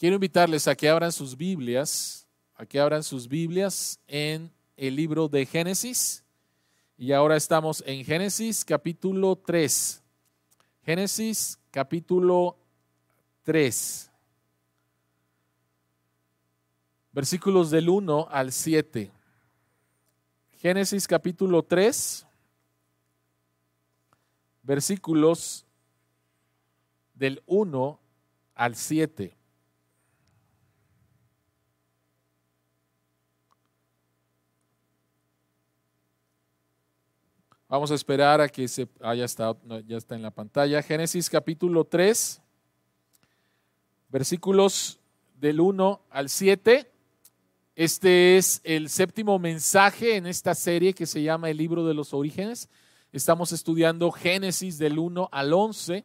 Quiero invitarles a que abran sus Biblias, a que abran sus Biblias en el libro de Génesis. Y ahora estamos en Génesis capítulo 3. Génesis capítulo 3. Versículos del 1 al 7. Génesis capítulo 3, versículos del 1 al 7. Vamos a esperar a que se haya estado, ya está en la pantalla. Génesis capítulo 3, versículos del 1 al 7. Este es el séptimo mensaje en esta serie que se llama el libro de los orígenes. Estamos estudiando Génesis del 1 al 11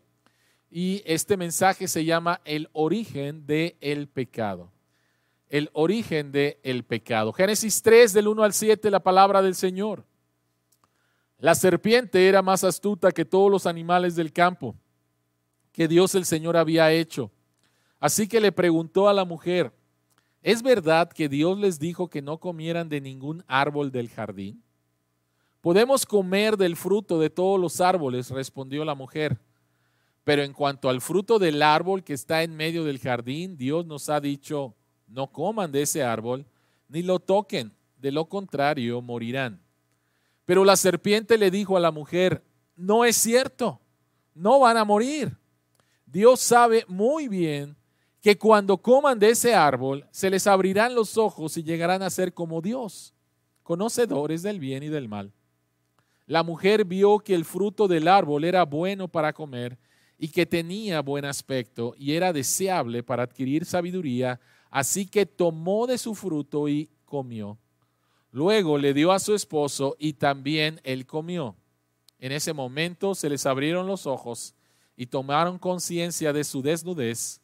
y este mensaje se llama el origen del el pecado. El origen del el pecado. Génesis 3 del 1 al 7, la palabra del Señor. La serpiente era más astuta que todos los animales del campo que Dios el Señor había hecho. Así que le preguntó a la mujer, ¿es verdad que Dios les dijo que no comieran de ningún árbol del jardín? Podemos comer del fruto de todos los árboles, respondió la mujer. Pero en cuanto al fruto del árbol que está en medio del jardín, Dios nos ha dicho, no coman de ese árbol, ni lo toquen, de lo contrario morirán. Pero la serpiente le dijo a la mujer, no es cierto, no van a morir. Dios sabe muy bien que cuando coman de ese árbol se les abrirán los ojos y llegarán a ser como Dios, conocedores del bien y del mal. La mujer vio que el fruto del árbol era bueno para comer y que tenía buen aspecto y era deseable para adquirir sabiduría, así que tomó de su fruto y comió. Luego le dio a su esposo y también él comió. En ese momento se les abrieron los ojos y tomaron conciencia de su desnudez.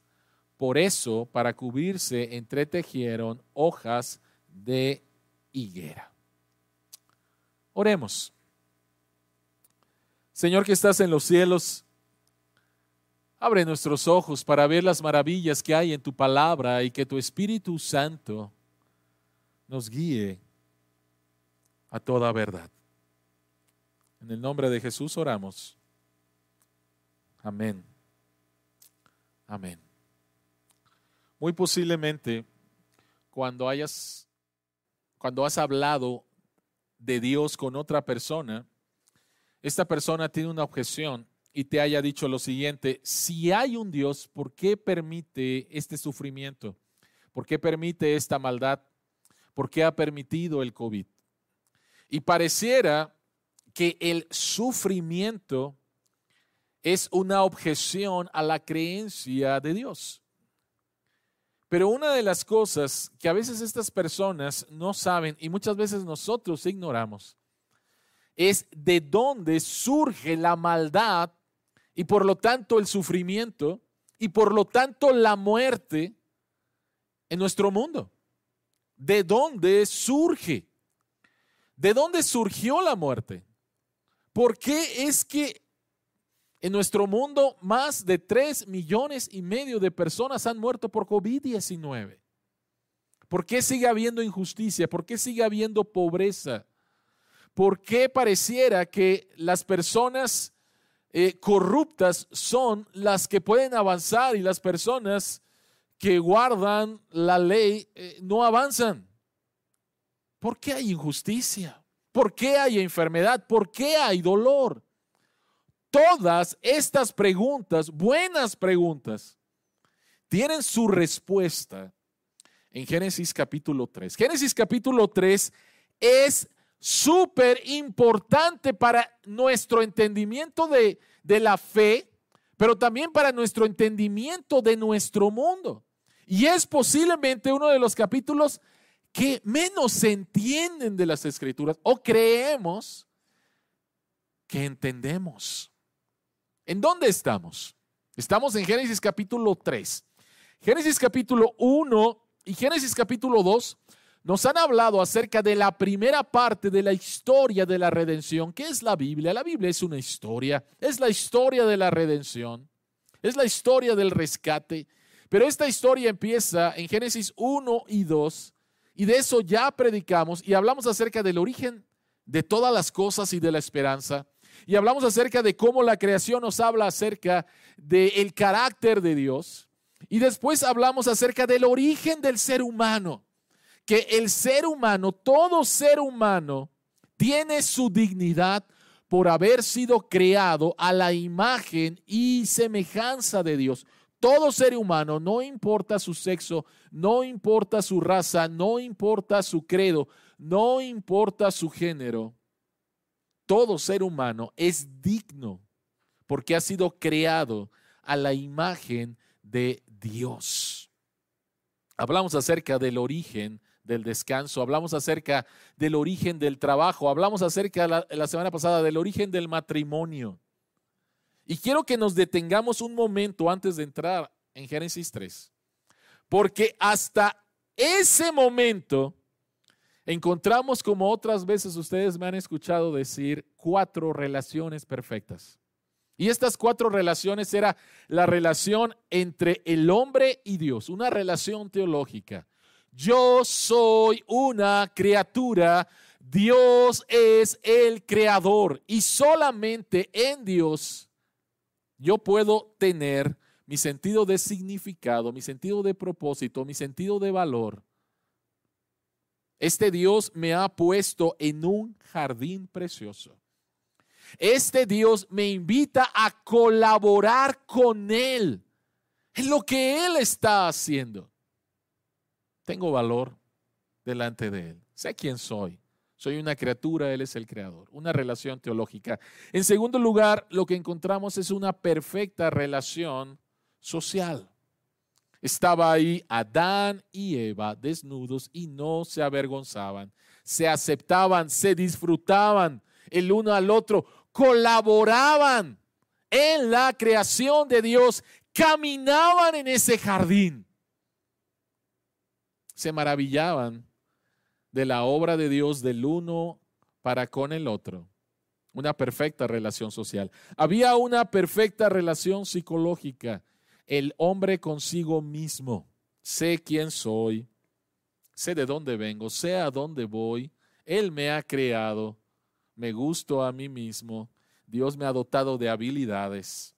Por eso, para cubrirse, entretejieron hojas de higuera. Oremos. Señor que estás en los cielos, abre nuestros ojos para ver las maravillas que hay en tu palabra y que tu Espíritu Santo nos guíe a toda verdad. En el nombre de Jesús oramos. Amén. Amén. Muy posiblemente cuando hayas cuando has hablado de Dios con otra persona, esta persona tiene una objeción y te haya dicho lo siguiente, si hay un Dios, ¿por qué permite este sufrimiento? ¿Por qué permite esta maldad? ¿Por qué ha permitido el COVID? Y pareciera que el sufrimiento es una objeción a la creencia de Dios. Pero una de las cosas que a veces estas personas no saben y muchas veces nosotros ignoramos es de dónde surge la maldad y por lo tanto el sufrimiento y por lo tanto la muerte en nuestro mundo. ¿De dónde surge? ¿De dónde surgió la muerte? ¿Por qué es que en nuestro mundo más de 3 millones y medio de personas han muerto por COVID-19? ¿Por qué sigue habiendo injusticia? ¿Por qué sigue habiendo pobreza? ¿Por qué pareciera que las personas eh, corruptas son las que pueden avanzar y las personas que guardan la ley eh, no avanzan? ¿Por qué hay injusticia? ¿Por qué hay enfermedad? ¿Por qué hay dolor? Todas estas preguntas, buenas preguntas, tienen su respuesta en Génesis capítulo 3. Génesis capítulo 3 es súper importante para nuestro entendimiento de, de, la fe, pero también para nuestro entendimiento de nuestro mundo. Y es posiblemente uno de los capítulos que menos se entienden de las escrituras o creemos que entendemos. ¿En dónde estamos? Estamos en Génesis capítulo 3. Génesis capítulo 1 y Génesis capítulo 2 nos han hablado acerca de la primera parte de la historia de la redención. ¿Qué es la Biblia? La Biblia es una historia, es la historia de la redención, es la historia del rescate, Pero esta historia empieza en Génesis 1 y 2 y de eso ya predicamos y hablamos acerca del origen de todas las cosas y de la esperanza. Y hablamos acerca de cómo la creación nos habla acerca del carácter de Dios. Y después hablamos acerca del origen del ser humano. Que el ser humano, todo ser humano, tiene su dignidad por haber sido creado a la imagen y semejanza de Dios. Todo ser humano, no importa su sexo, no importa su raza, no importa su credo, no importa su género, todo ser humano es digno porque ha sido creado a la imagen de Dios. Hablamos acerca del origen del descanso, hablamos acerca del origen del trabajo, hablamos acerca la, la semana pasada del origen del matrimonio. Y quiero que nos detengamos un momento antes de entrar en Génesis 3, porque hasta ese momento encontramos, como otras veces ustedes me han escuchado decir, cuatro relaciones perfectas. Y estas cuatro relaciones era la relación entre el hombre y Dios, una relación teológica. Yo soy una criatura, Dios es el creador y solamente en Dios yo puedo tener mi sentido de significado, mi sentido de propósito, mi sentido de valor. Este Dios me ha puesto en un jardín precioso. Este Dios me invita a colaborar con Él en lo que Él está haciendo. Tengo valor delante de Él. Sé quién soy. Soy una criatura, Él es el creador. Una relación teológica. En segundo lugar, lo que encontramos es una perfecta relación social. Estaba ahí Adán y Eva desnudos y no se avergonzaban. Se aceptaban, se disfrutaban el uno al otro, colaboraban en la creación de Dios, caminaban en ese jardín. Se maravillaban de la obra de Dios del uno para con el otro. Una perfecta relación social. Había una perfecta relación psicológica. El hombre consigo mismo. Sé quién soy, sé de dónde vengo, sé a dónde voy. Él me ha creado, me gusto a mí mismo. Dios me ha dotado de habilidades.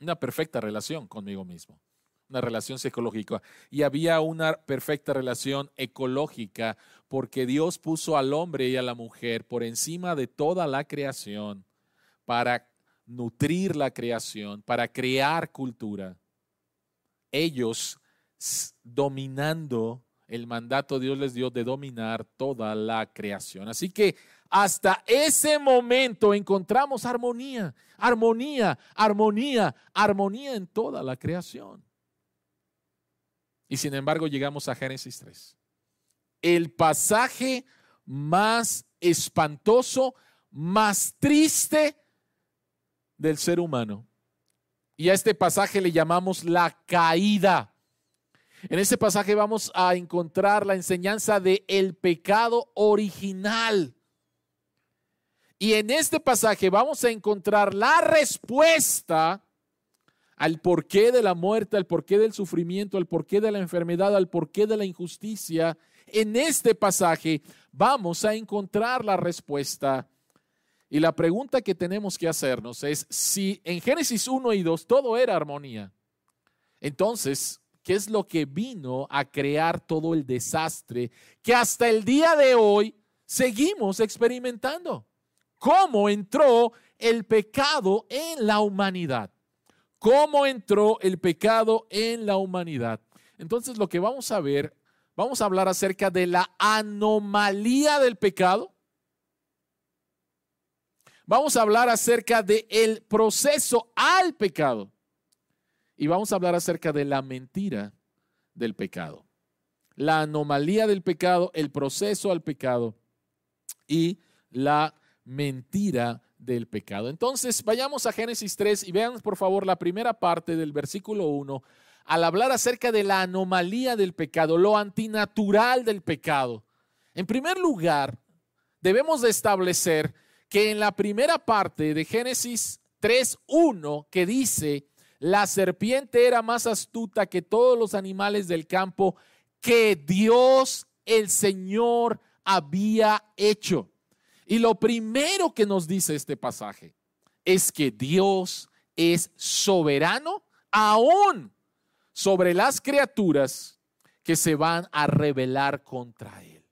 Una perfecta relación conmigo mismo una relación psicológica y había una perfecta relación ecológica porque Dios puso al hombre y a la mujer por encima de toda la creación para nutrir la creación, para crear cultura. Ellos dominando el mandato Dios les dio de dominar toda la creación. Así que hasta ese momento encontramos armonía, armonía, armonía, armonía en toda la creación. Y sin embargo llegamos a Génesis 3. El pasaje más espantoso, más triste del ser humano. Y a este pasaje le llamamos la caída. En este pasaje vamos a encontrar la enseñanza de el pecado original. Y en este pasaje vamos a encontrar la respuesta al porqué de la muerte, al porqué del sufrimiento, al porqué de la enfermedad, al porqué de la injusticia, en este pasaje vamos a encontrar la respuesta. Y la pregunta que tenemos que hacernos es si en Génesis 1 y 2 todo era armonía, entonces, ¿qué es lo que vino a crear todo el desastre que hasta el día de hoy seguimos experimentando? ¿Cómo entró el pecado en la humanidad? Cómo entró el pecado en la humanidad. Entonces lo que vamos a ver, vamos a hablar acerca de la anomalía del pecado. Vamos a hablar acerca del el proceso al pecado. Y vamos a hablar acerca de la mentira del pecado. La anomalía del pecado, el proceso al pecado y la mentira del pecado. Entonces, vayamos a Génesis 3 y vean por favor la primera parte del versículo 1 al hablar acerca de la anomalía del pecado, lo antinatural del pecado. En primer lugar, debemos de establecer que en la primera parte de Génesis 3.1 que dice la serpiente era más astuta que todos los animales del campo que Dios el Señor había hecho. Y lo primero que nos dice este pasaje es que Dios es soberano aún sobre las criaturas que se van a rebelar contra Él.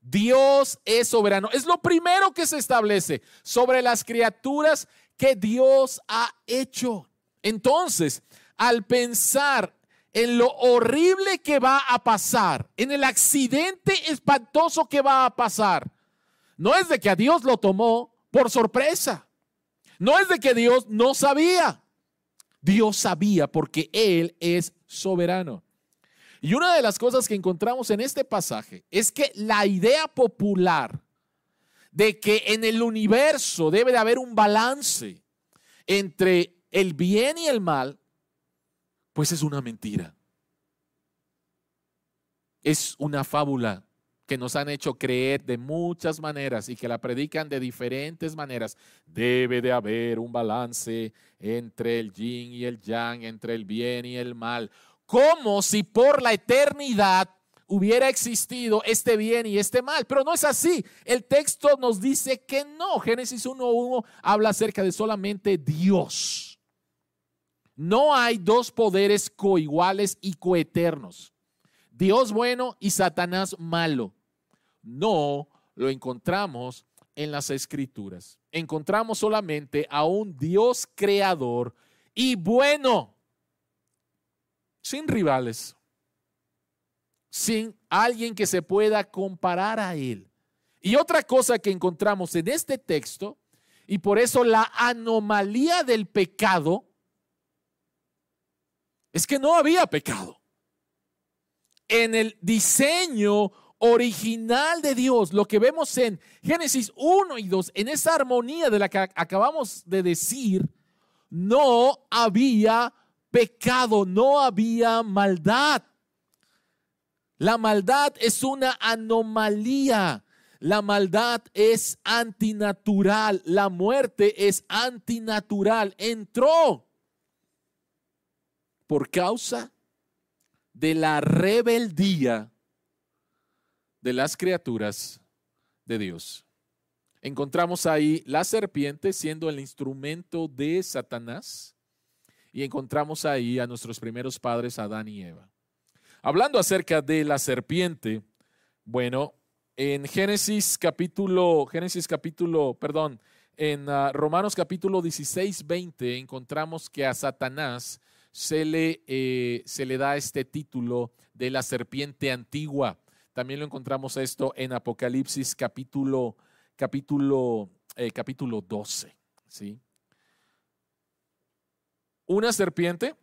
Dios es soberano. Es lo primero que se establece sobre las criaturas que Dios ha hecho. Entonces, al pensar en lo horrible que va a pasar, en el accidente espantoso que va a pasar, no es de que a Dios lo tomó por sorpresa. No es de que Dios no sabía. Dios sabía porque Él es soberano. Y una de las cosas que encontramos en este pasaje es que la idea popular de que en el universo debe de haber un balance entre el bien y el mal, pues es una mentira. Es una fábula que nos han hecho creer de muchas maneras y que la predican de diferentes maneras. Debe de haber un balance entre el yin y el yang, entre el bien y el mal. Como si por la eternidad hubiera existido este bien y este mal, pero no es así. El texto nos dice que no. Génesis 1.1 habla acerca de solamente Dios. No hay dos poderes coiguales y coeternos. Dios bueno y Satanás malo no lo encontramos en las escrituras. Encontramos solamente a un Dios creador y bueno, sin rivales, sin alguien que se pueda comparar a él. Y otra cosa que encontramos en este texto, y por eso la anomalía del pecado, es que no había pecado. En el diseño original de Dios, lo que vemos en Génesis 1 y 2, en esa armonía de la que acabamos de decir, no había pecado, no había maldad. La maldad es una anomalía. La maldad es antinatural. La muerte es antinatural. Entró por causa de la rebeldía de las criaturas de Dios. Encontramos ahí la serpiente siendo el instrumento de Satanás y encontramos ahí a nuestros primeros padres, Adán y Eva. Hablando acerca de la serpiente, bueno, en Génesis capítulo, Génesis capítulo, perdón, en ah, Romanos capítulo 16, 20 encontramos que a Satanás se le, eh, se le da este título de la serpiente antigua. También lo encontramos esto en Apocalipsis capítulo, capítulo, eh, capítulo 12. ¿sí? Una serpiente,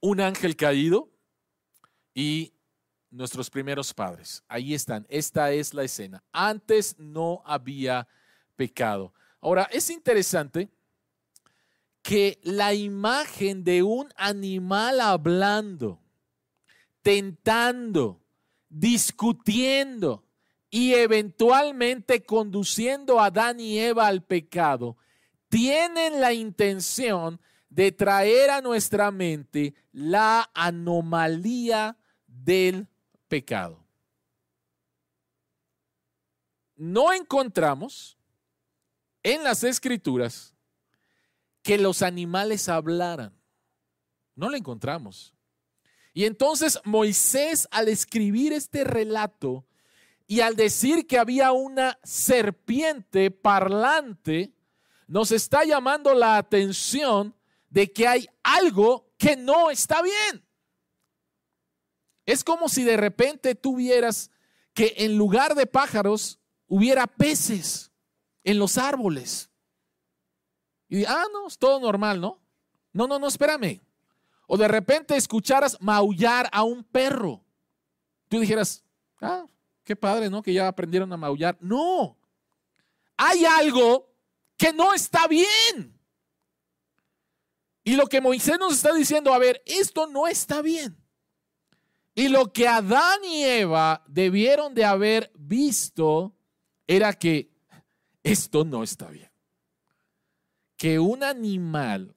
un ángel caído y nuestros primeros padres. Ahí están. Esta es la escena. Antes no había pecado. Ahora, es interesante que la imagen de un animal hablando, tentando, discutiendo y eventualmente conduciendo a Adán y Eva al pecado, tienen la intención de traer a nuestra mente la anomalía del pecado. No encontramos en las escrituras que los animales hablaran. No lo encontramos. Y entonces Moisés al escribir este relato y al decir que había una serpiente parlante, nos está llamando la atención de que hay algo que no está bien. Es como si de repente tuvieras que en lugar de pájaros hubiera peces en los árboles. Y ah, no, es todo normal, ¿no? No, no, no, espérame. O de repente escucharas maullar a un perro. Tú dijeras, ah, qué padre, ¿no? Que ya aprendieron a maullar. No, hay algo que no está bien. Y lo que Moisés nos está diciendo, a ver, esto no está bien. Y lo que Adán y Eva debieron de haber visto era que esto no está bien. Que un animal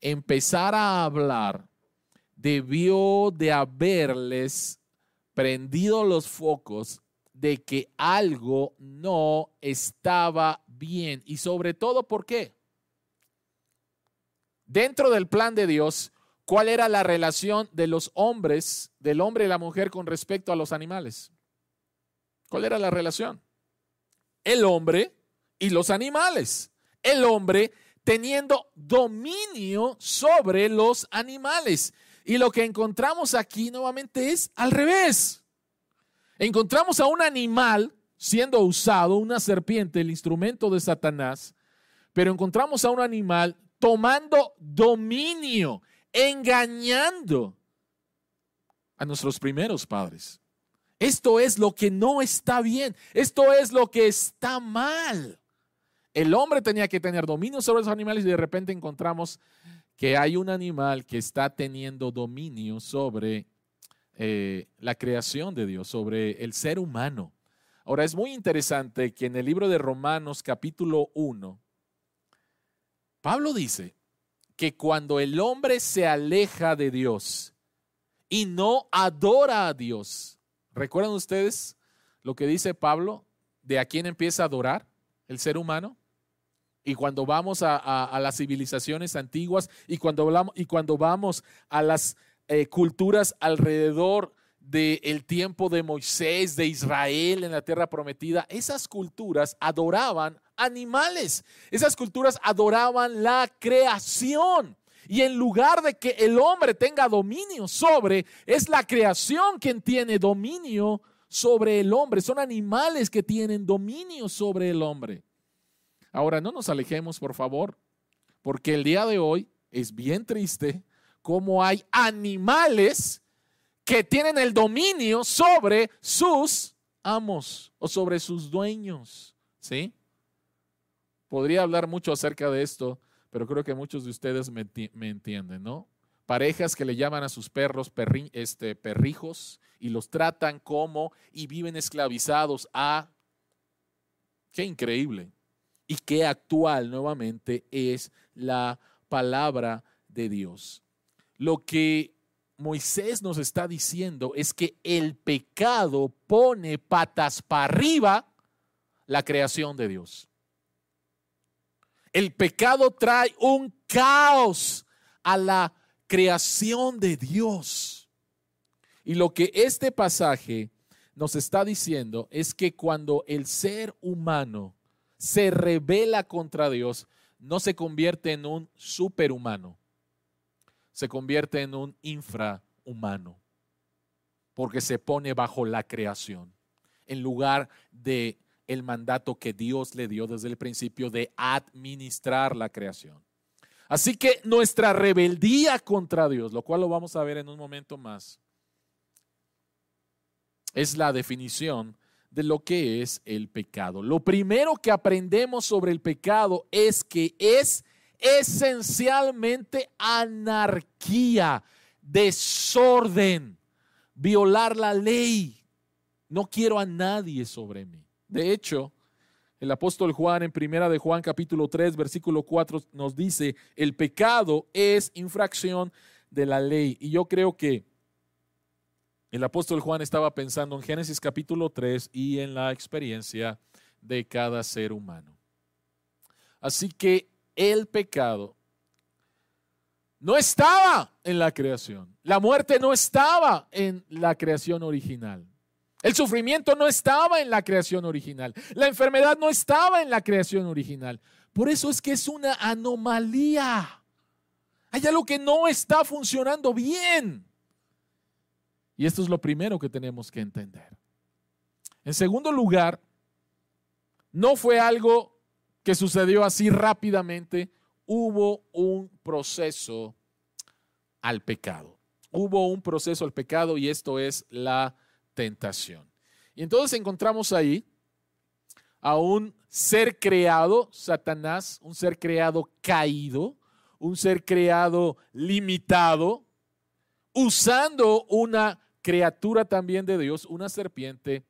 empezara a hablar, debió de haberles prendido los focos de que algo no estaba bien. Y sobre todo, ¿por qué? Dentro del plan de Dios, ¿cuál era la relación de los hombres, del hombre y la mujer con respecto a los animales? ¿Cuál era la relación? El hombre y los animales. El hombre teniendo dominio sobre los animales. Y lo que encontramos aquí nuevamente es al revés. Encontramos a un animal siendo usado, una serpiente, el instrumento de Satanás, pero encontramos a un animal tomando dominio, engañando a nuestros primeros padres. Esto es lo que no está bien, esto es lo que está mal. El hombre tenía que tener dominio sobre los animales y de repente encontramos que hay un animal que está teniendo dominio sobre eh, la creación de Dios, sobre el ser humano. Ahora es muy interesante que en el libro de Romanos capítulo 1, Pablo dice que cuando el hombre se aleja de Dios y no adora a Dios, ¿recuerdan ustedes lo que dice Pablo de a quién empieza a adorar el ser humano? Y cuando vamos a, las civilizaciones antiguas y cuando, hablamos, y cuando vamos a las eh, culturas alrededor del tiempo de Moisés, de Israel en la tierra prometida, esas culturas adoraban animales, esas culturas adoraban la creación. Y en lugar de que el hombre tenga dominio sobre, es la creación quien tiene dominio sobre el hombre. Son animales que tienen dominio sobre el hombre. Ahora, no nos alejemos, por favor, porque el día de hoy es bien triste cómo hay animales que tienen el dominio sobre sus amos o sobre sus dueños. ¿Sí? Podría hablar mucho acerca de esto, pero creo que muchos de ustedes me, entienden, ¿no? Parejas que le llaman a sus perros este, perrijos y los tratan como y viven esclavizados a... Qué increíble y qué actual nuevamente es la palabra de Dios. Lo que Moisés nos está diciendo es que el pecado pone patas para arriba la creación de Dios. El pecado trae un caos a la creación de Dios. Y lo que este pasaje nos está diciendo es que cuando el ser humano se revela contra Dios, no se convierte en un superhumano, se convierte en un infrahumano, porque se pone bajo la creación, en lugar de el mandato que Dios le dio desde el principio de administrar la creación. Así que nuestra rebeldía contra Dios, lo cual lo vamos a ver en un momento más, es la definición de lo que es el pecado. Lo primero que aprendemos sobre el pecado es que es esencialmente anarquía, desorden, violar la ley. No quiero a nadie sobre mí. De hecho, el apóstol Juan en primera de Juan capítulo 3 versículo 4 nos dice, el pecado es infracción de la ley. Y yo creo que el apóstol Juan estaba pensando en Génesis capítulo 3 y en la experiencia de cada ser humano. Así que el pecado no estaba en la creación. La muerte no estaba en la creación original. El sufrimiento no estaba en la creación original. La enfermedad no estaba en la creación original. Por eso es que es una anomalía. Hay algo que no está funcionando bien. Y esto es lo primero que tenemos que entender. En segundo lugar, no fue algo que sucedió así rápidamente, hubo un proceso al pecado. Hubo un proceso al pecado y esto es la tentación. Y entonces encontramos ahí a un ser creado, Satanás, un ser creado caído, un ser creado limitado, usando una criatura también de Dios, una serpiente,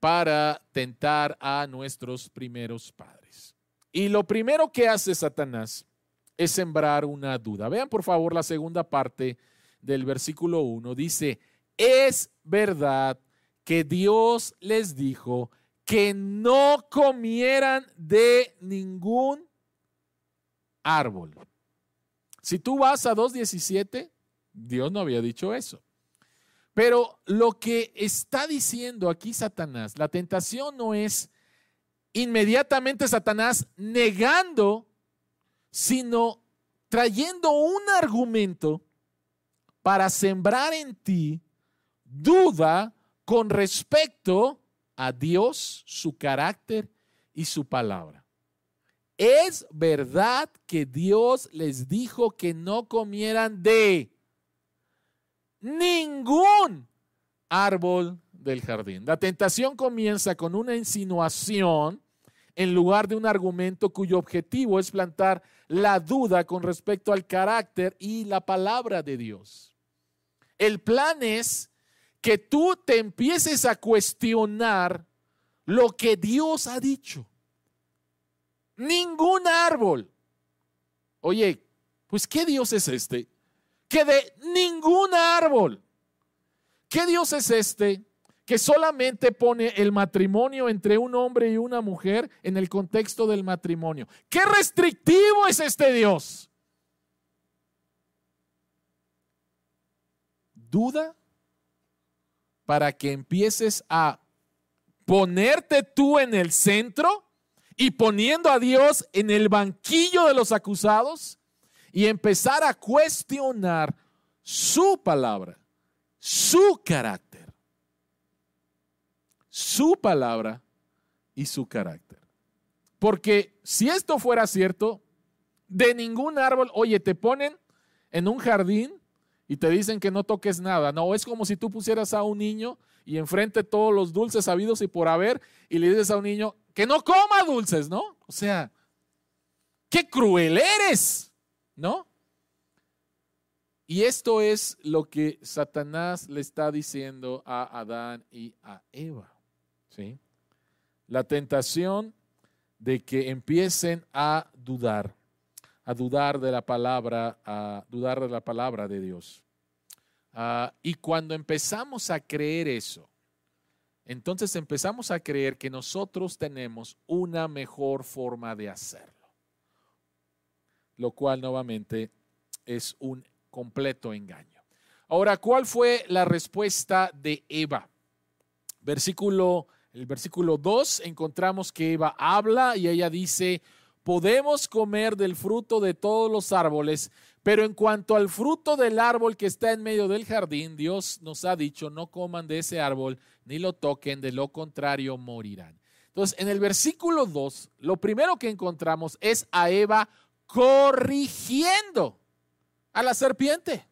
para tentar a nuestros primeros padres. Y lo primero que hace Satanás es sembrar una duda. Vean por favor la segunda parte del versículo 1. Dice, es verdad que Dios les dijo que no comieran de ningún árbol. Si tú vas a 2.17, Dios no había dicho eso. Pero lo que está diciendo aquí Satanás, la tentación no es inmediatamente Satanás negando, sino trayendo un argumento para sembrar en ti duda con respecto a Dios, su carácter y su palabra. Es verdad que Dios les dijo que no comieran de ningún árbol del jardín. La tentación comienza con una insinuación en lugar de un argumento cuyo objetivo es plantar la duda con respecto al carácter y la palabra de Dios. El plan es que tú te empieces a cuestionar lo que Dios ha dicho. Ningún árbol. Oye, pues ¿qué Dios es este? Que de ningún árbol. ¿Qué Dios es este? Que solamente pone el matrimonio entre un hombre y una mujer en el contexto del matrimonio. ¿Qué restrictivo es este Dios? Duda para que empieces a ponerte tú en el centro y poniendo a Dios en el banquillo de los acusados y empezar a cuestionar su palabra, su carácter, su palabra y su carácter. Porque si esto fuera cierto, de ningún árbol, oye, te ponen en un jardín y te dicen que no toques nada. No, es como si tú pusieras a un niño y enfrente todos los dulces habidos y por haber y le dices a un niño que no coma dulces, ¿no? O sea, qué cruel eres, ¿no? Y esto es lo que Satanás le está diciendo a Adán y a Eva, ¿sí? La tentación de que empiecen a dudar a dudar de la palabra, a dudar de la palabra de Dios. Ah, y cuando empezamos a creer eso, entonces empezamos a creer que nosotros tenemos una mejor forma de hacerlo, lo cual nuevamente es un completo engaño. Ahora, ¿cuál fue la respuesta de Eva? Versículo, el versículo 2 encontramos que Eva habla y ella dice, podemos comer del fruto de todos los árboles, pero en cuanto al fruto del árbol que está en medio del jardín, Dios nos ha dicho, no coman de ese árbol ni lo toquen, de lo contrario morirán. Entonces, en el versículo 2, lo primero que encontramos es a Eva corrigiendo a la serpiente.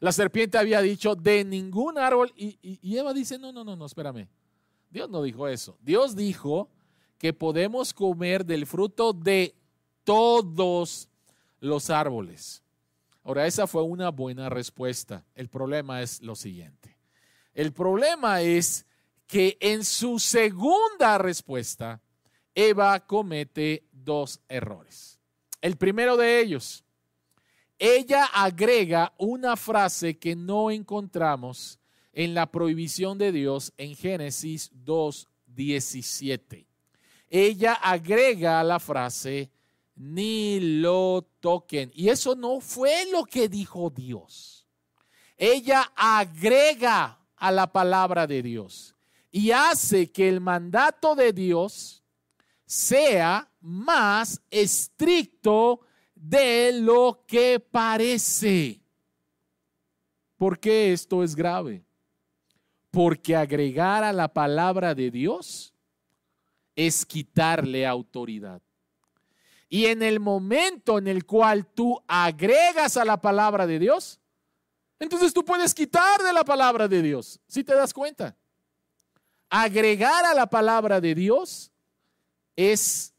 La serpiente había dicho de ningún árbol y, Eva dice, no, no, no, no, espérame. Dios no dijo eso. Dios dijo que podemos comer del fruto de todos los árboles. Ahora, esa fue una buena respuesta. El problema es lo siguiente. El problema es que en su segunda respuesta, Eva comete dos errores. El primero de ellos, ella agrega una frase que no encontramos en la prohibición de Dios en Génesis 2.17 ella agrega la frase, ni lo toquen. Y eso no fue lo que dijo Dios. Ella agrega a la palabra de Dios y hace que el mandato de Dios sea más estricto de lo que parece. ¿Por qué esto es grave? Porque agregar a la palabra de Dios es quitarle autoridad. Y en el momento en el cual tú agregas a la palabra de Dios, entonces tú puedes quitar de la palabra de Dios, si te das cuenta. Agregar a la palabra de Dios es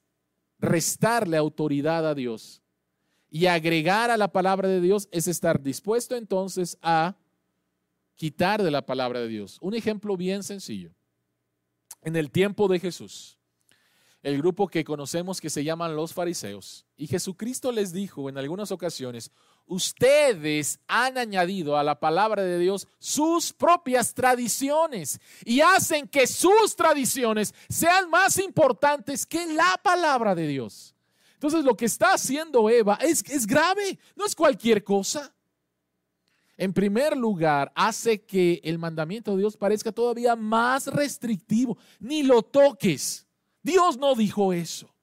restarle autoridad a Dios. Y agregar a la palabra de Dios es estar dispuesto entonces a quitar de la palabra de Dios. Un ejemplo bien sencillo. En el tiempo de Jesús, el grupo que conocemos que se llaman los fariseos. Y Jesucristo les dijo en algunas ocasiones, ustedes han añadido a la palabra de Dios sus propias tradiciones y hacen que sus tradiciones sean más importantes que la palabra de Dios. Entonces lo que está haciendo Eva es, es grave, no es cualquier cosa. En primer lugar, hace que el mandamiento de Dios parezca todavía más restrictivo. Ni lo toques. Dios no dijo eso.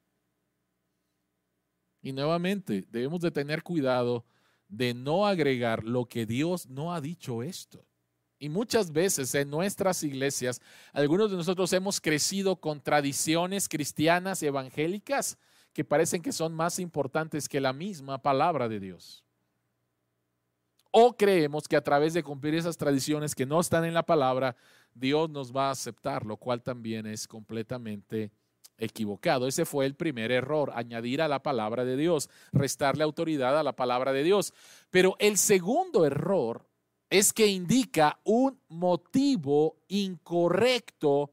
Y nuevamente, debemos de tener cuidado de no agregar lo que Dios no ha dicho esto. Y muchas veces en nuestras iglesias, algunos de nosotros hemos crecido con tradiciones cristianas evangélicas que parecen que son más importantes que la misma palabra de Dios. O creemos que a través de cumplir esas tradiciones que no están en la palabra, Dios nos va a aceptar, lo cual también es completamente equivocado. Ese fue el primer error, añadir a la palabra de Dios, restarle autoridad a la palabra de Dios. Pero el segundo error es que indica un motivo incorrecto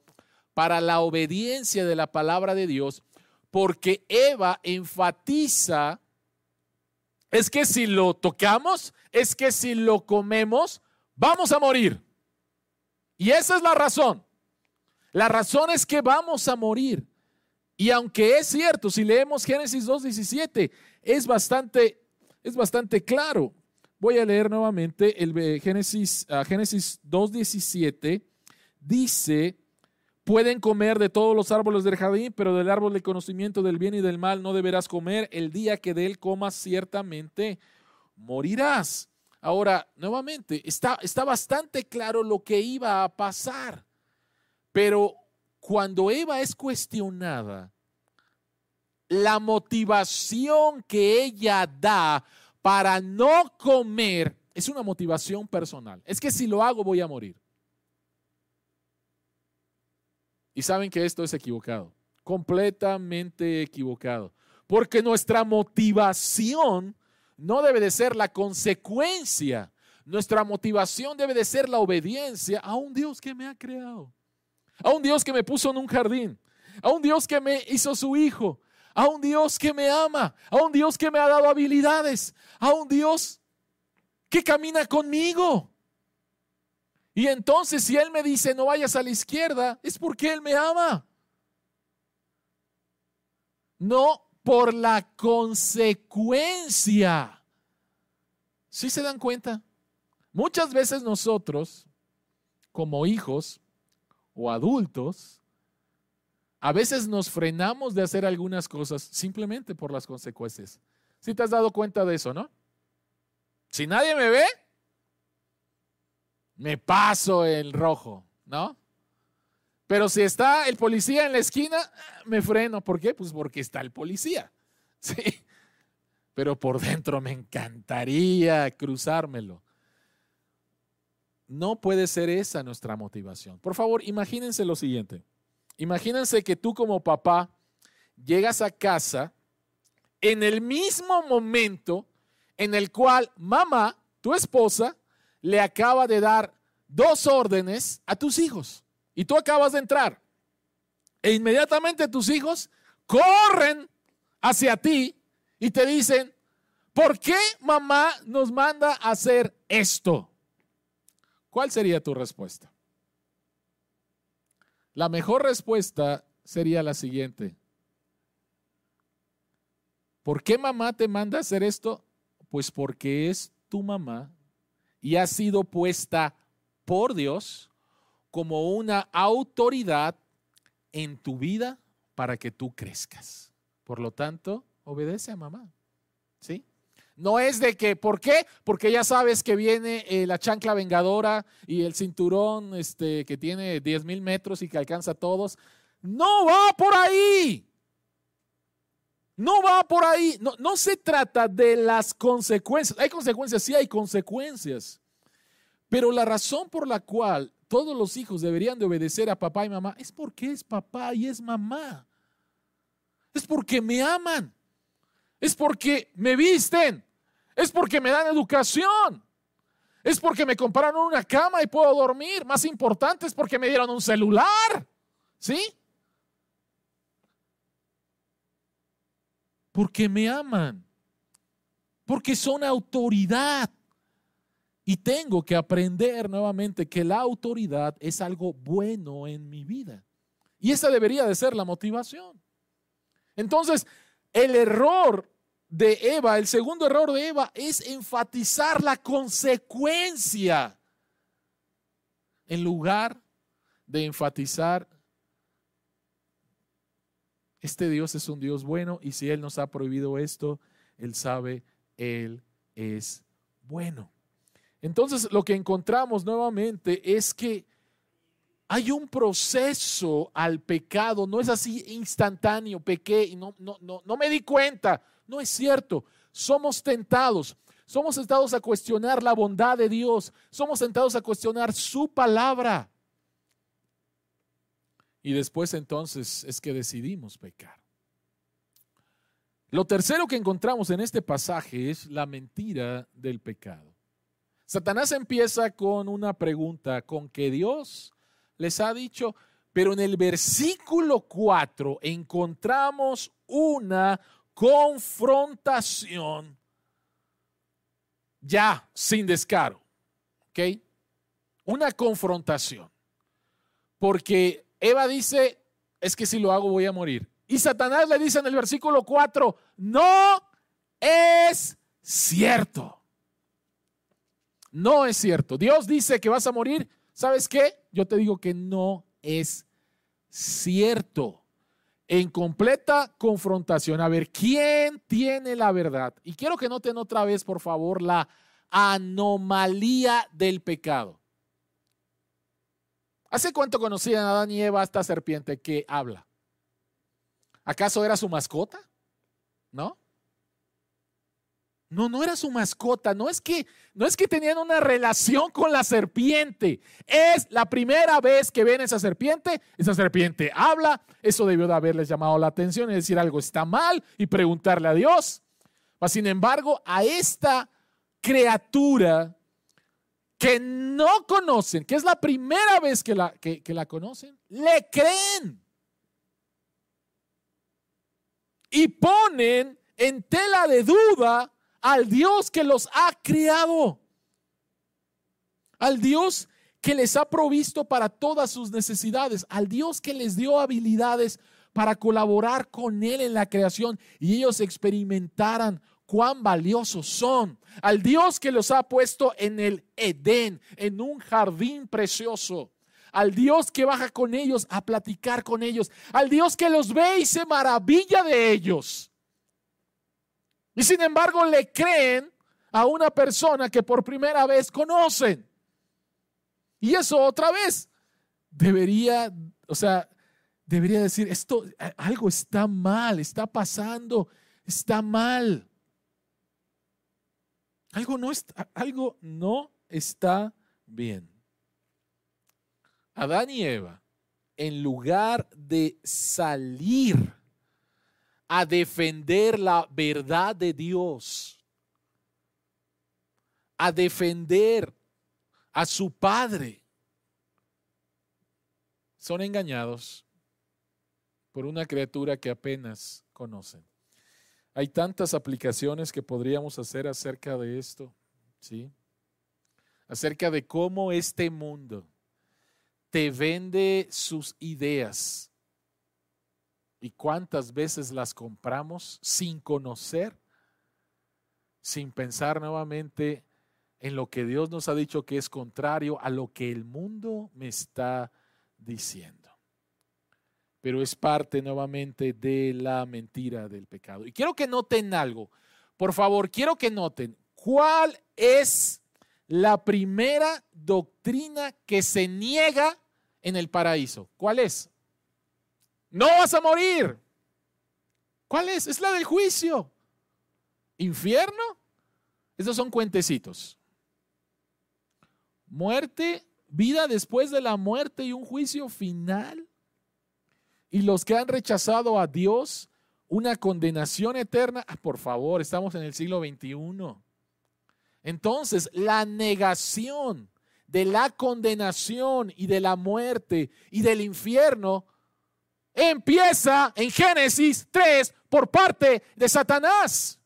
para la obediencia de la palabra de Dios, porque Eva enfatiza es que si lo tocamos, es que si lo comemos, vamos a morir. Y esa es la razón. La razón es que vamos a morir. Y aunque es cierto, si leemos Génesis 2.17, es bastante, es bastante claro. Voy a leer nuevamente el Génesis, uh, Génesis 2.17. Dice, Pueden comer de todos los árboles del jardín, pero del árbol de conocimiento del bien y del mal no deberás comer. El día que de él comas, ciertamente morirás. Ahora, nuevamente, está, está bastante claro lo que iba a pasar. Pero cuando Eva es cuestionada, la motivación que ella da para no comer es una motivación personal. Es que si lo hago voy a morir. Y saben que esto es equivocado, completamente equivocado. Porque nuestra motivación no debe de ser la consecuencia. Nuestra motivación debe de ser la obediencia a un Dios que me ha creado. A un Dios que me puso en un jardín. A un Dios que me hizo su hijo. A un Dios que me ama. A un Dios que me ha dado habilidades. A un Dios que camina conmigo. Y entonces si Él me dice no vayas a la izquierda, es porque Él me ama. No por la consecuencia. ¿Sí se dan cuenta? Muchas veces nosotros, como hijos o adultos, a veces nos frenamos de hacer algunas cosas simplemente por las consecuencias. ¿Sí te has dado cuenta de eso, no? Si nadie me ve, me paso el rojo, ¿no? Pero si está el policía en la esquina, me freno. ¿Por qué? Pues porque está el policía. Sí. Pero por dentro me encantaría cruzármelo. No puede ser esa nuestra motivación. Por favor, imagínense lo siguiente. Imagínense que tú como papá llegas a casa en el mismo momento en el cual mamá, tu esposa, le acaba de dar dos órdenes a tus hijos y tú acabas de entrar. E inmediatamente tus hijos corren hacia ti y te dicen, ¿por qué mamá nos manda a hacer esto? ¿Cuál sería tu respuesta? La mejor respuesta sería la siguiente. ¿Por qué mamá te manda a hacer esto? Pues porque es tu mamá y ha sido puesta por Dios como una autoridad en tu vida para que tú crezcas. Por lo tanto, obedece a mamá. ¿Sí? No es de que, ¿por qué? Porque ya sabes que viene eh, la chancla vengadora y el cinturón este, que tiene 10 mil metros y que alcanza a todos. No va por ahí. No va por ahí. No, no se trata de las consecuencias. Hay consecuencias, sí hay consecuencias. Pero la razón por la cual todos los hijos deberían de obedecer a papá y mamá es porque es papá y es mamá. Es porque me aman. Es porque me visten. Es porque me dan educación. Es porque me compraron una cama y puedo dormir. Más importante es porque me dieron un celular. ¿Sí? Porque me aman. Porque son autoridad. Y tengo que aprender nuevamente que la autoridad es algo bueno en mi vida. Y esa debería de ser la motivación. Entonces, el error de Eva, el segundo error de Eva es enfatizar la consecuencia en lugar de enfatizar, este Dios es un Dios bueno y si Él nos ha prohibido esto, Él sabe, Él es bueno. Entonces lo que encontramos nuevamente es que hay un proceso al pecado, no es así instantáneo, pequé y no, no, no, no me di cuenta, no es cierto, somos tentados, somos tentados a cuestionar la bondad de Dios, somos tentados a cuestionar su palabra. Y después entonces es que decidimos pecar. Lo tercero que encontramos en este pasaje es la mentira del pecado. Satanás empieza con una pregunta, con que Dios les ha dicho, pero en el versículo 4 encontramos una confrontación ya sin descaro. ¿Ok? Una confrontación. Porque Eva dice, es que si lo hago voy a morir. Y Satanás le dice en el versículo 4, no es cierto. No es cierto. Dios dice que vas a morir. ¿Sabes qué? Yo te digo que no es cierto. En completa confrontación. A ver, ¿quién tiene la verdad? Y quiero que noten otra vez, por favor, la anomalía del pecado. ¿Hace cuánto conocían a Adán y Eva esta serpiente que habla? ¿Acaso era su mascota? ¿No? No, no era su mascota, no es que no es que tenían una relación con la serpiente. Es la primera vez que ven esa serpiente, esa serpiente habla, eso debió de haberles llamado la atención y decir algo está mal y preguntarle a Dios. Sin embargo, a esta criatura que no conocen, que es la primera vez que la, que, la conocen, le creen. Y ponen en tela de duda al Dios que los ha criado, al Dios que les ha provisto para todas sus necesidades, al Dios que les dio habilidades para colaborar con Él en la creación y ellos experimentaran cuán valiosos son. Al Dios que los ha puesto en el Edén, en un jardín precioso. Al Dios que baja con ellos a platicar con ellos. Al Dios que los ve y se maravilla de ellos. Y sin embargo le creen a una persona que por primera vez conocen. Y eso otra vez debería, o sea, debería decir, esto, algo está mal, está pasando, está mal. Algo no está, algo no está bien. Adán y Eva, en lugar de salir a defender la verdad de Dios, a defender a su padre, son engañados por una criatura que apenas conocen. Hay tantas aplicaciones que podríamos hacer acerca de esto, ¿sí? Acerca de cómo este mundo te vende sus ideas y cuántas veces las compramos sin conocer, sin pensar nuevamente en lo que Dios nos ha dicho que es contrario a lo que el mundo me está diciendo pero es parte nuevamente de la mentira del pecado. Y quiero que noten algo. Por favor, quiero que noten cuál es la primera doctrina que se niega en el paraíso. ¿Cuál es? No vas a morir. ¿Cuál es? Es la del juicio. ¿Infierno? Esos son cuentecitos. Muerte, vida después de la muerte y un juicio final y los que han rechazado a Dios, una condenación eterna. Ah, por favor, estamos en el siglo XXI. Entonces, la negación de la condenación y de la muerte y del infierno empieza en Génesis 3 por parte de Satanás.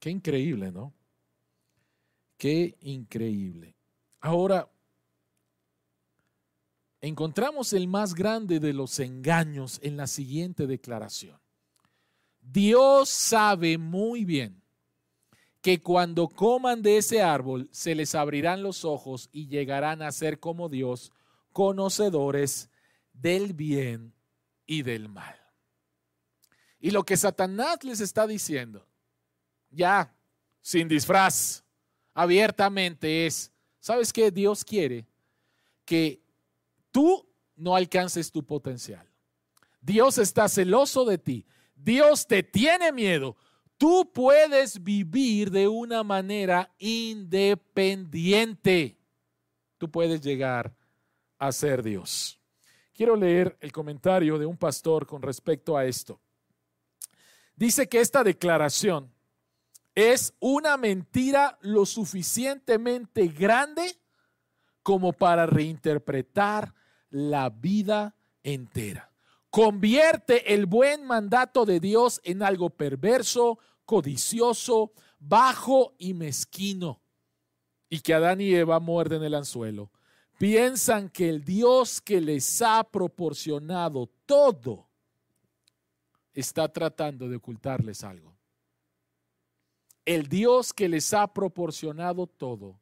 Qué increíble, ¿no? Qué increíble. Ahora, encontramos el más grande de los engaños en la siguiente declaración. Dios sabe muy bien que cuando coman de ese árbol se les abrirán los ojos y llegarán a ser como Dios, conocedores del bien y del mal. Y lo que Satanás les está diciendo, ya sin disfraz, abiertamente es, ¿sabes qué? Dios quiere que tú no alcances tu potencial. Dios está celoso de ti. Dios te tiene miedo. Tú puedes vivir de una manera independiente. Tú puedes llegar a ser Dios. Quiero leer el comentario de un pastor con respecto a esto. Dice que esta declaración es una mentira lo suficientemente grande como para reinterpretar la vida entera. Convierte el buen mandato de Dios en algo perverso, codicioso, bajo y mezquino. Y que Adán y Eva muerden el anzuelo. Piensan que el Dios que les ha proporcionado todo está tratando de ocultarles algo. El Dios que les ha proporcionado todo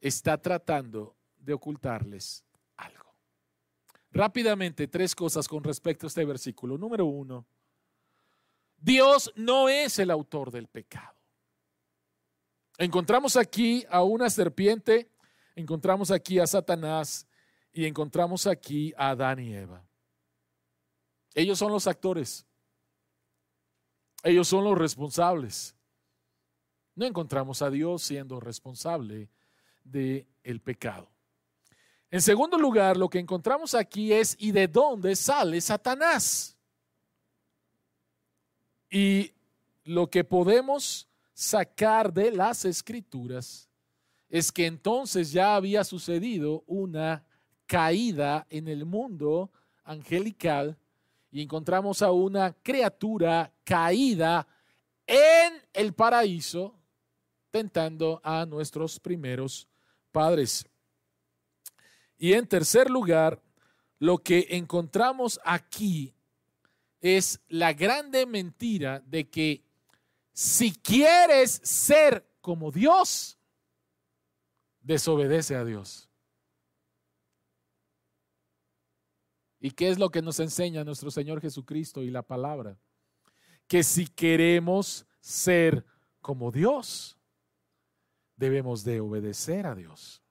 está tratando de ocultarles Rápidamente, tres cosas con respecto a este versículo. Número uno, Dios no es el autor del pecado. Encontramos aquí a una serpiente, encontramos aquí a Satanás y encontramos aquí a Adán y Eva. Ellos son los actores. Ellos son los responsables. No encontramos a Dios siendo responsable del el pecado. En segundo lugar, lo que encontramos aquí es ¿y de dónde sale Satanás? Y lo que podemos sacar de las escrituras es que entonces ya había sucedido una caída en el mundo angelical y encontramos a una criatura caída en el paraíso tentando a nuestros primeros padres. Y en tercer lugar, lo que encontramos aquí es la grande mentira de que si quieres ser como Dios, desobedece a Dios. ¿Y qué es lo que nos enseña nuestro Señor Jesucristo y la palabra? Que si queremos ser como Dios, debemos de obedecer a Dios.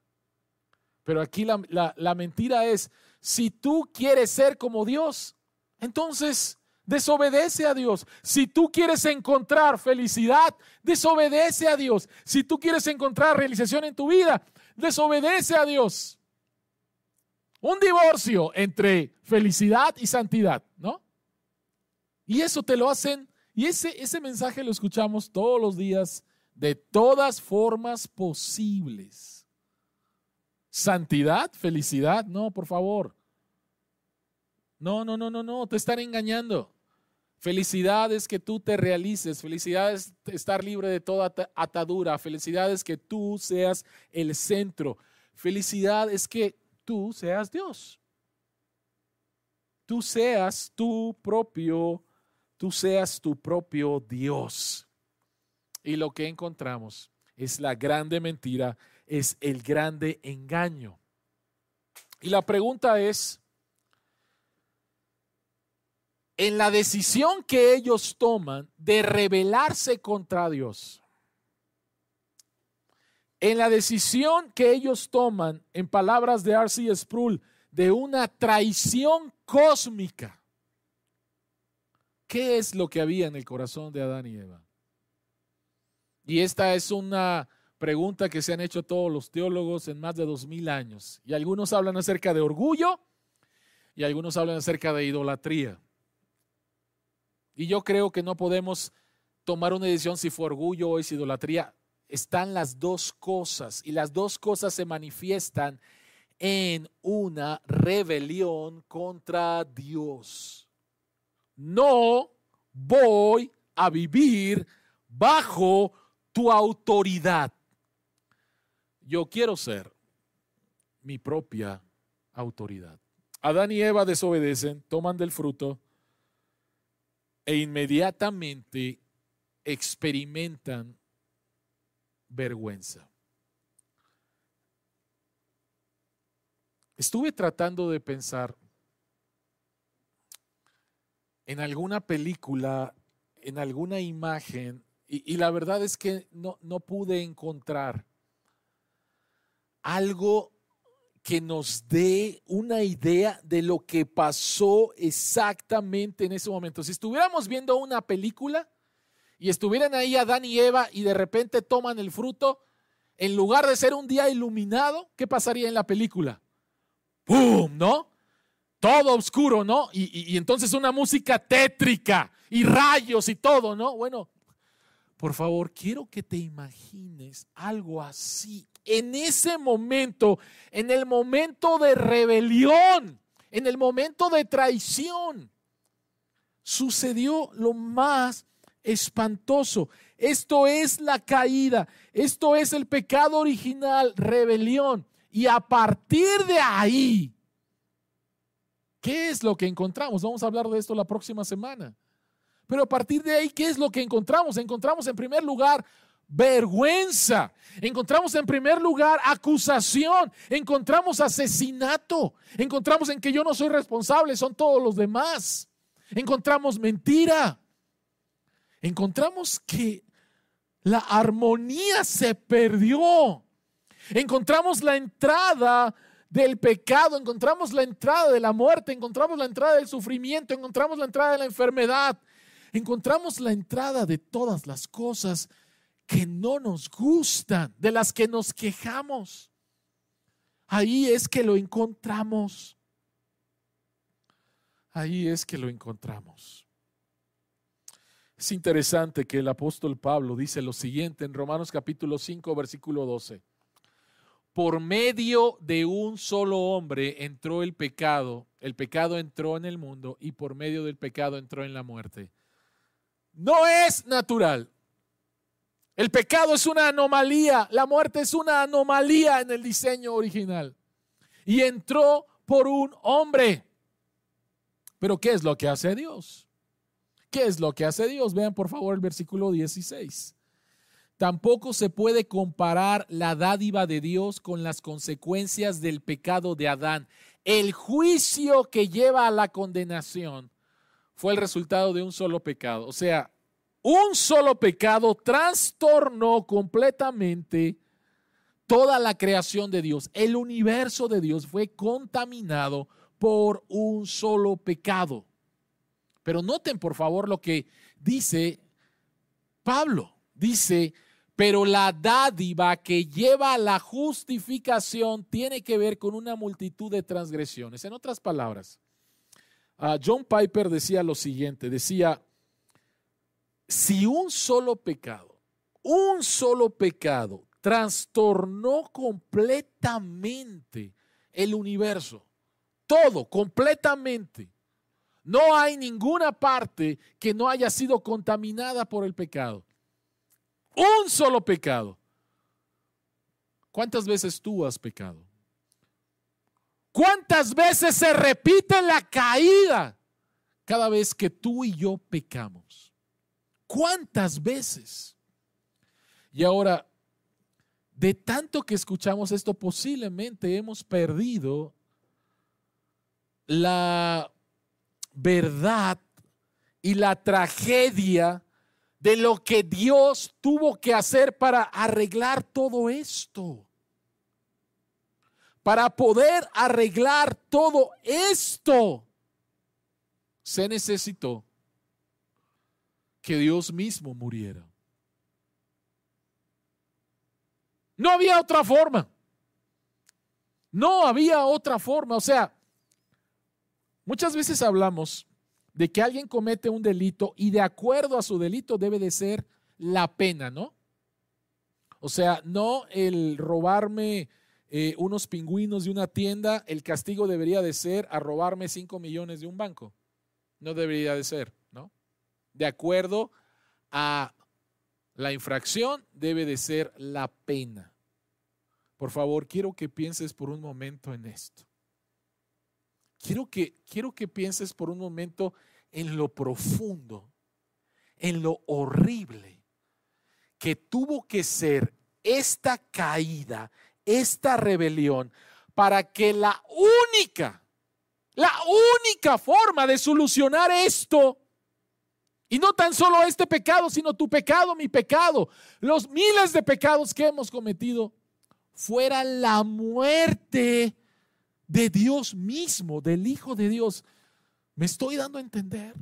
Pero aquí la, mentira es, si tú quieres ser como Dios, entonces desobedece a Dios. Si tú quieres encontrar felicidad, desobedece a Dios. Si tú quieres encontrar realización en tu vida, desobedece a Dios. Un divorcio entre felicidad y santidad, ¿no? Y eso te lo hacen, y ese, ese mensaje lo escuchamos todos los días de todas formas posibles. Santidad, felicidad, no, por favor. No, no, no, no, no, te están engañando. Felicidad es que tú te realices, felicidad es estar libre de toda atadura, felicidad es que tú seas el centro, felicidad es que tú seas Dios. Tú seas tu propio, tú seas tu propio Dios. Y lo que encontramos es la grande mentira es el grande engaño. Y la pregunta es, en la decisión que ellos toman de rebelarse contra Dios, en la decisión que ellos toman, en palabras de R.C. Sproul, de una traición cósmica, ¿qué es lo que había en el corazón de Adán y Eva? Y esta es una pregunta que se han hecho todos los teólogos en más de dos mil años. Y algunos hablan acerca de orgullo y algunos hablan acerca de idolatría. Y yo creo que no podemos tomar una decisión si fue orgullo o es idolatría. Están las dos cosas y las dos cosas se manifiestan en una rebelión contra Dios. no voy a vivir bajo tu autoridad. Yo quiero ser mi propia autoridad. Adán y Eva desobedecen, toman del fruto e inmediatamente experimentan vergüenza. Estuve tratando de pensar en alguna película, en alguna imagen, y, la verdad es que no, no pude encontrar algo que nos dé una idea de lo que pasó exactamente en ese momento. Si estuviéramos viendo una película y estuvieran ahí Adán y Eva y de repente toman el fruto, en lugar de ser un día iluminado, ¿qué pasaría en la película? ¡Pum! ¿No? Todo oscuro, ¿no? Y, y entonces una música tétrica y rayos y todo, ¿no? Bueno, por favor, quiero que te imagines algo así en ese momento, en el momento de rebelión, en el momento de traición, sucedió lo más espantoso. Esto es la caída, esto es el pecado original, rebelión. Y a partir de ahí, ¿qué es lo que encontramos? Vamos a hablar de esto la próxima semana. Pero a partir de ahí, ¿qué es lo que encontramos? Encontramos en primer lugar vergüenza. Encontramos en primer lugar acusación, encontramos asesinato, encontramos en que yo no soy responsable, son todos los demás. Encontramos mentira. Encontramos que la armonía se perdió. Encontramos la entrada del pecado, encontramos la entrada de la muerte, encontramos la entrada del sufrimiento, encontramos la entrada de la enfermedad, encontramos la entrada de todas las cosas que no nos gustan, de las que nos quejamos. Ahí es que lo encontramos. Ahí es que lo encontramos. Es interesante que el apóstol Pablo dice lo siguiente en Romanos capítulo 5, versículo 12. Por medio de un solo hombre entró el pecado, el pecado entró en el mundo y por medio del pecado entró en la muerte. No es natural, el pecado es una anomalía, la muerte es una anomalía en el diseño original. Y entró por un hombre. Pero ¿qué es lo que hace Dios? ¿Qué es lo que hace Dios? Vean por favor el versículo 16. Tampoco se puede comparar la dádiva de Dios con las consecuencias del pecado de Adán. El juicio que lleva a la condenación fue el resultado de un solo pecado. O sea, un solo pecado trastornó completamente toda la creación de Dios. El universo de Dios fue contaminado por un solo pecado. Pero noten por favor lo que dice Pablo. Dice, pero la dádiva que lleva a la justificación tiene que ver con una multitud de transgresiones. En otras palabras, ah, John Piper decía lo siguiente, decía, si un solo pecado, un solo pecado trastornó completamente el universo, todo, completamente, no hay ninguna parte que no haya sido contaminada por el pecado. Un solo pecado. ¿Cuántas veces tú has pecado? ¿Cuántas veces se repite la caída cada vez que tú y yo pecamos? ¿Cuántas veces? Y ahora, de tanto que escuchamos esto, posiblemente hemos perdido la verdad y la tragedia de lo que Dios tuvo que hacer para arreglar todo esto. Para poder arreglar todo esto, se necesitó que Dios mismo muriera. No había otra forma. No había otra forma. O sea, muchas veces hablamos de que alguien comete un delito y de acuerdo a su delito debe de ser la pena, ¿no? O sea, no el robarme eh, unos pingüinos de una tienda, el castigo debería de ser a robarme cinco millones de un banco. No debería de ser. De acuerdo a la infracción, debe de ser la pena. Por favor, quiero que pienses por un momento en esto. Quiero que, quiero que pienses por un momento en lo profundo, en lo horrible que tuvo que ser esta caída, esta rebelión, para que la única, la única forma de solucionar esto, y no tan solo este pecado, sino tu pecado, mi pecado, los miles de pecados que hemos cometido, fuera la muerte de Dios mismo, del Hijo de Dios. ¿Me estoy dando a entender?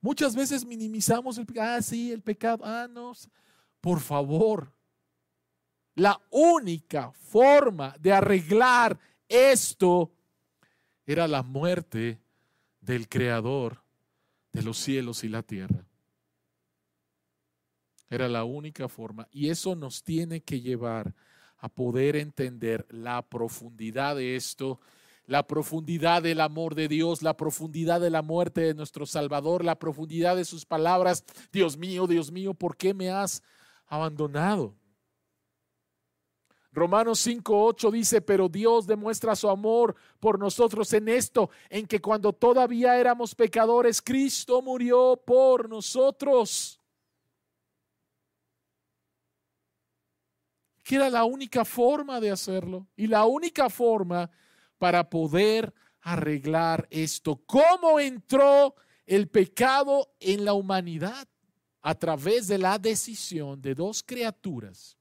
Muchas veces minimizamos el pecado. Ah, sí, el pecado. Ah, no. Por favor. La única forma de arreglar esto era la muerte del Creador de los cielos y la tierra. Era la única forma. Y eso nos tiene que llevar a poder entender la profundidad de esto, la profundidad del amor de Dios, la profundidad de la muerte de nuestro Salvador, la profundidad de sus palabras. Dios mío, Dios mío, ¿por qué me has abandonado? Romanos 5:8 dice, pero Dios demuestra su amor por nosotros en esto, en que cuando todavía éramos pecadores, Cristo murió por nosotros. que era la única forma de hacerlo y la única forma para poder arreglar esto. ¿Cómo entró el pecado en la humanidad? A través de la decisión de dos criaturas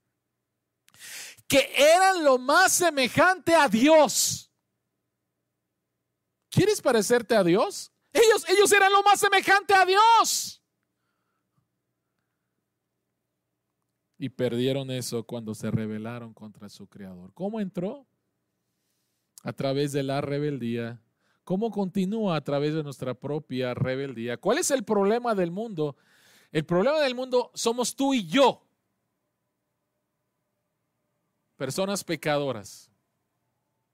que eran lo más semejante a Dios. ¿Quieres parecerte a Dios? Ellos, ellos eran lo más semejante a Dios. Y perdieron eso cuando se rebelaron contra su creador. ¿Cómo entró? A través de la rebeldía. ¿Cómo continúa a través de nuestra propia rebeldía? ¿Cuál es el problema del mundo? El problema del mundo somos tú y yo. Personas pecadoras.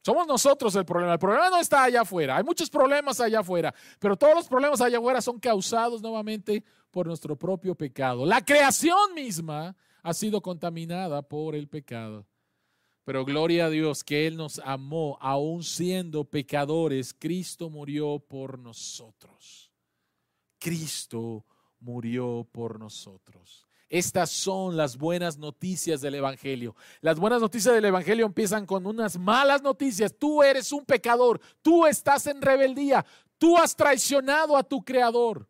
Somos nosotros el problema. El problema no está allá afuera. Hay muchos problemas allá afuera, pero todos los problemas allá afuera son causados nuevamente por nuestro propio pecado. La creación misma ha sido contaminada por el pecado. Pero gloria a Dios que Él nos amó, aún siendo pecadores, Cristo murió por nosotros. Cristo murió por nosotros. Estas son las buenas noticias del Evangelio. Las buenas noticias del Evangelio empiezan con unas malas noticias. Tú eres un pecador, tú estás en rebeldía, tú has traicionado a tu Creador.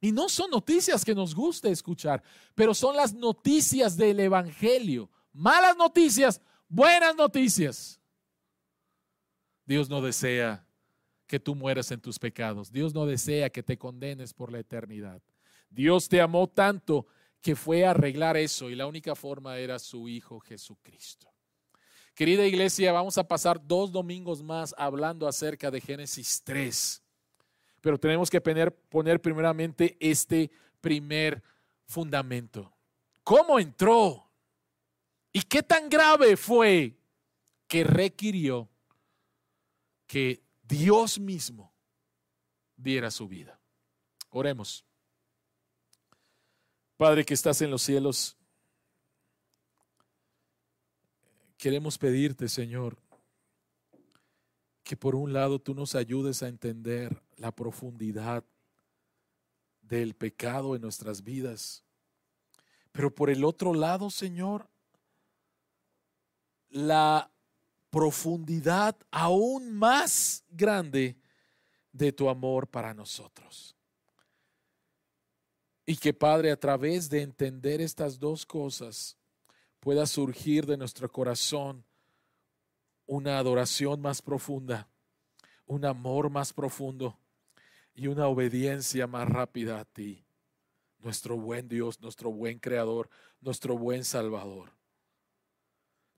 Y no son noticias que nos guste escuchar, pero son las noticias del Evangelio. Malas noticias, buenas noticias. Dios no desea que tú mueras en tus pecados. Dios no desea que te condenes por la eternidad. Dios te amó tanto que fue a arreglar eso y la única forma era su Hijo Jesucristo. Querida iglesia, vamos a pasar dos domingos más hablando acerca de Génesis 3 pero tenemos que poner, poner primeramente este primer fundamento. ¿Cómo entró? ¿Y qué tan grave fue que requirió que Dios mismo diera su vida? Oremos. Padre que estás en los cielos, queremos pedirte, Señor, que por un lado tú nos ayudes a entender la profundidad del pecado en nuestras vidas. Pero por el otro lado, Señor, la profundidad aún más grande de tu amor para nosotros. Y que Padre, a través de entender estas dos cosas, pueda surgir de nuestro corazón una adoración más profunda, un amor más profundo y una obediencia más rápida a ti, nuestro buen Dios, nuestro buen Creador, nuestro buen Salvador.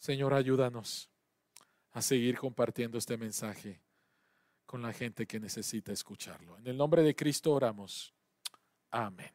Señor, ayúdanos a seguir compartiendo este mensaje con la gente que necesita escucharlo. En el nombre de Cristo oramos. Amén.